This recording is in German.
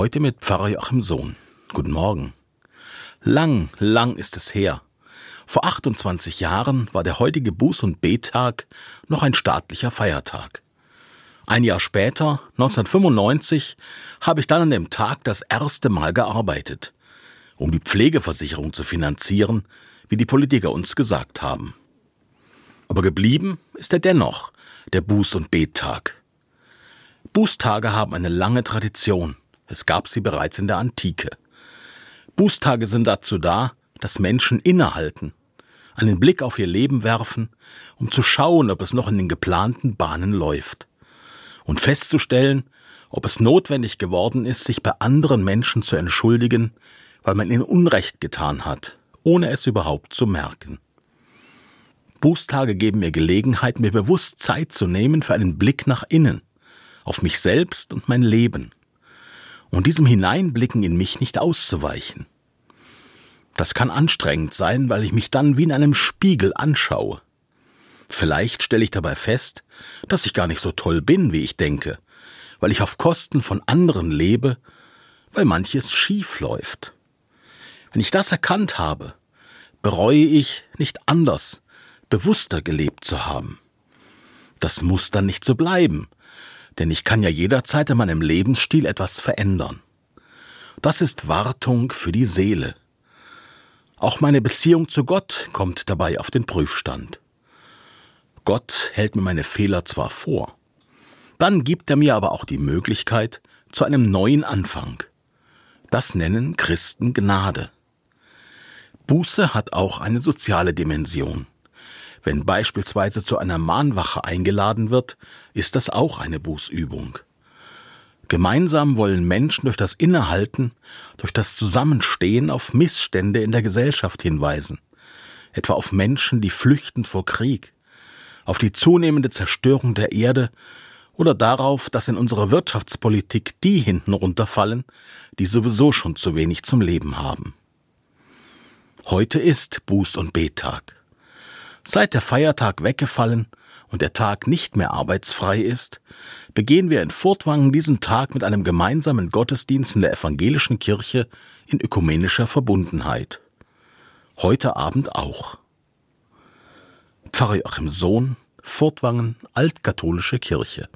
Heute mit Pfarrer Joachim Sohn. Guten Morgen. Lang, lang ist es her. Vor 28 Jahren war der heutige Buß- und Bettag noch ein staatlicher Feiertag. Ein Jahr später, 1995, habe ich dann an dem Tag das erste Mal gearbeitet, um die Pflegeversicherung zu finanzieren, wie die Politiker uns gesagt haben. Aber geblieben ist er dennoch, der Buß- und Bettag. Bußtage haben eine lange Tradition. Es gab sie bereits in der Antike. Bußtage sind dazu da, dass Menschen innehalten, einen Blick auf ihr Leben werfen, um zu schauen, ob es noch in den geplanten Bahnen läuft. Und festzustellen, ob es notwendig geworden ist, sich bei anderen Menschen zu entschuldigen, weil man ihnen Unrecht getan hat, ohne es überhaupt zu merken. Bußtage geben mir Gelegenheit, mir bewusst Zeit zu nehmen für einen Blick nach innen, auf mich selbst und mein Leben und diesem Hineinblicken in mich nicht auszuweichen. Das kann anstrengend sein, weil ich mich dann wie in einem Spiegel anschaue. Vielleicht stelle ich dabei fest, dass ich gar nicht so toll bin, wie ich denke, weil ich auf Kosten von anderen lebe, weil manches schief läuft. Wenn ich das erkannt habe, bereue ich, nicht anders, bewusster gelebt zu haben. Das muss dann nicht so bleiben, denn ich kann ja jederzeit in meinem Lebensstil etwas verändern. Das ist Wartung für die Seele. Auch meine Beziehung zu Gott kommt dabei auf den Prüfstand. Gott hält mir meine Fehler zwar vor, dann gibt er mir aber auch die Möglichkeit zu einem neuen Anfang. Das nennen Christen Gnade. Buße hat auch eine soziale Dimension. Wenn beispielsweise zu einer Mahnwache eingeladen wird, ist das auch eine Bußübung. Gemeinsam wollen Menschen durch das Innehalten, durch das Zusammenstehen auf Missstände in der Gesellschaft hinweisen, etwa auf Menschen, die flüchten vor Krieg, auf die zunehmende Zerstörung der Erde oder darauf, dass in unserer Wirtschaftspolitik die hinten runterfallen, die sowieso schon zu wenig zum Leben haben. Heute ist Buß- und Bettag. Seit der Feiertag weggefallen und der Tag nicht mehr arbeitsfrei ist, begehen wir in Furtwangen diesen Tag mit einem gemeinsamen Gottesdienst in der evangelischen Kirche in ökumenischer Verbundenheit. Heute Abend auch. Pfarrer Joachim Sohn, Furtwangen, Altkatholische Kirche.